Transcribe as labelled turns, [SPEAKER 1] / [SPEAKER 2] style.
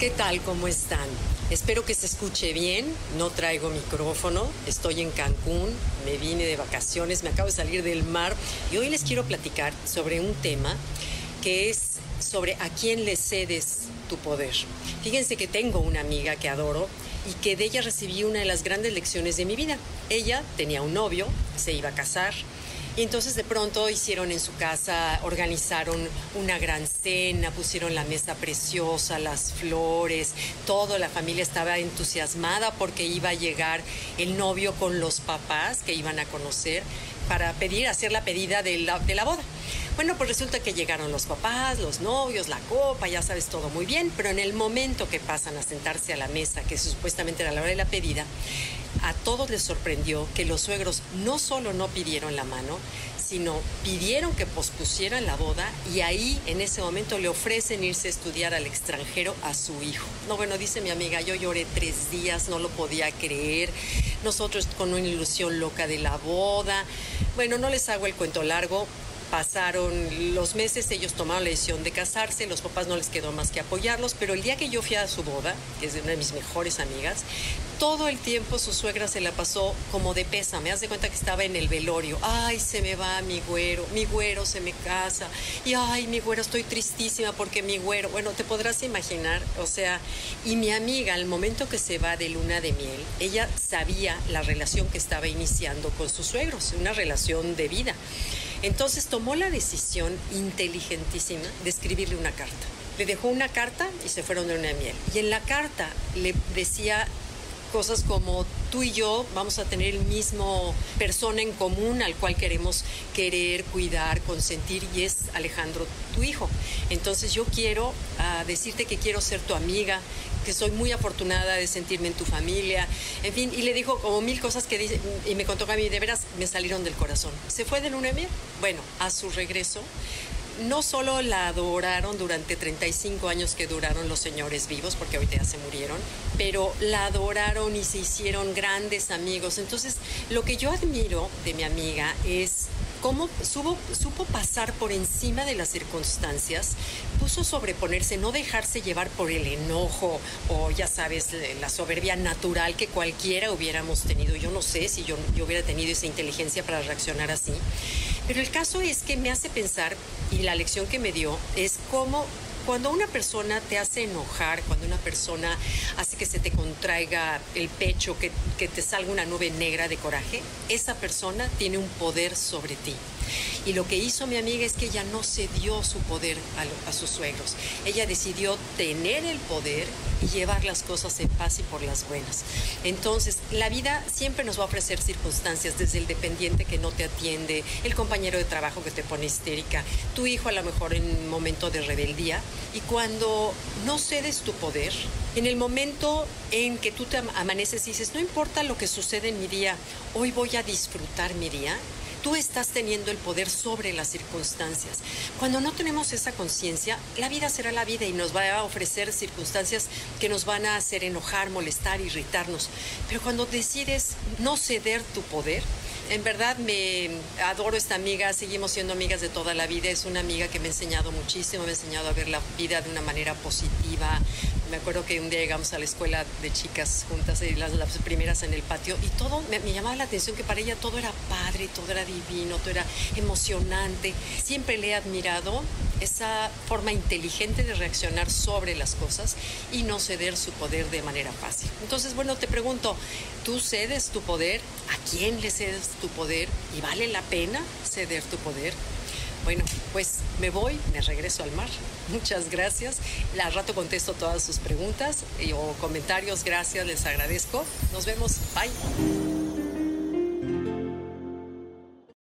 [SPEAKER 1] ¿Qué tal? ¿Cómo están? Espero que se escuche bien. No traigo micrófono. Estoy en Cancún. Me vine de vacaciones. Me acabo de salir del mar. Y hoy les quiero platicar sobre un tema que es sobre a quién le cedes tu poder. Fíjense que tengo una amiga que adoro y que de ella recibí una de las grandes lecciones de mi vida. Ella tenía un novio, se iba a casar y entonces de pronto hicieron en su casa, organizaron una gran cena, pusieron la mesa preciosa, las flores, toda la familia estaba entusiasmada porque iba a llegar el novio con los papás que iban a conocer para pedir, hacer la pedida de la, de la boda. Bueno, pues resulta que llegaron los papás, los novios, la copa, ya sabes todo muy bien, pero en el momento que pasan a sentarse a la mesa, que supuestamente era la hora de la pedida, a todos les sorprendió que los suegros no solo no pidieron la mano, sino pidieron que pospusieran la boda y ahí en ese momento le ofrecen irse a estudiar al extranjero a su hijo. No, bueno, dice mi amiga, yo lloré tres días, no lo podía creer, nosotros con una ilusión loca de la boda. Bueno, no les hago el cuento largo, pasaron los meses, ellos tomaron la decisión de casarse, los papás no les quedó más que apoyarlos, pero el día que yo fui a su boda, que es de una de mis mejores amigas, todo el tiempo su suegra se la pasó como de pesa, me de cuenta que estaba en el velorio, ay, se me va mi güero, mi güero se me casa, y ay, mi güero, estoy tristísima porque mi güero, bueno, te podrás imaginar, o sea, y mi amiga, al momento que se va de luna de miel, ella sabía la relación que estaba iniciando con sus suegros, una relación de vida. Entonces tomó la decisión inteligentísima de escribirle una carta. Le dejó una carta y se fueron de una miel. Y en la carta le decía cosas como tú y yo vamos a tener el mismo persona en común al cual queremos querer, cuidar, consentir y es Alejandro, tu hijo. Entonces yo quiero uh, decirte que quiero ser tu amiga, que soy muy afortunada de sentirme en tu familia, en fin, y le dijo como mil cosas que dice, y me contó que a mí de veras me salieron del corazón. Se fue de luna miel. Bueno, a su regreso no solo la adoraron durante 35 años que duraron los señores vivos, porque ahorita ya se murieron, pero la adoraron y se hicieron grandes amigos. Entonces, lo que yo admiro de mi amiga es cómo supo, pasar por encima de las circunstancias, puso sobreponerse, no dejarse llevar por el enojo o ya sabes, la soberbia natural que cualquiera hubiéramos tenido. Yo no sé si yo hubiera tenido esa inteligencia para reaccionar así. Pero el caso es que me hace pensar, y la lección que me dio, es cómo cuando una persona te hace enojar, cuando una persona hace que se te contraiga el pecho, que, que, te salga una nube negra de coraje, esa persona tiene un poder sobre ti. Y lo que hizo mi amiga es que ella no cedió su poder a, sus suegros. Ella decidió tener el poder y llevar las cosas en paz y por las buenas. Entonces, la vida siempre nos va a ofrecer circunstancias, desde el dependiente que no te atiende, el compañero de trabajo que te pone histérica, tu hijo a lo mejor en un momento de rebeldía. Y cuando no cedes tu poder, en el momento en que tú te amaneces y dices, no importa lo que sucede en mi día, hoy voy a disfrutar mi día, tú estás teniendo el poder sobre las circunstancias. Cuando no tenemos esa conciencia, la vida será la vida y nos va a ofrecer circunstancias que nos van a hacer enojar, molestar, irritarnos. Pero cuando decides no ceder tu poder, en verdad me adoro esta amiga, seguimos siendo amigas de toda la vida, es una amiga que me ha enseñado muchísimo, me ha enseñado a ver la vida de una manera positiva. Me acuerdo que un día llegamos a la escuela de chicas juntas, las, las primeras en el patio, y todo me, me, llamaba la atención que para ella todo era padre, todo era divino, todo era emocionante. Siempre le he admirado esa forma inteligente de reaccionar sobre las cosas y no ceder su poder de manera fácil. Entonces, bueno, te pregunto, ¿tú cedes tu poder? ¿A quién le cedes tu poder? ¿Y vale la pena ceder tu poder? Bueno, pues me voy, me regreso al mar. Muchas gracias. Al rato contesto todas sus preguntas o comentarios. Gracias, les agradezco. Nos vemos. Bye.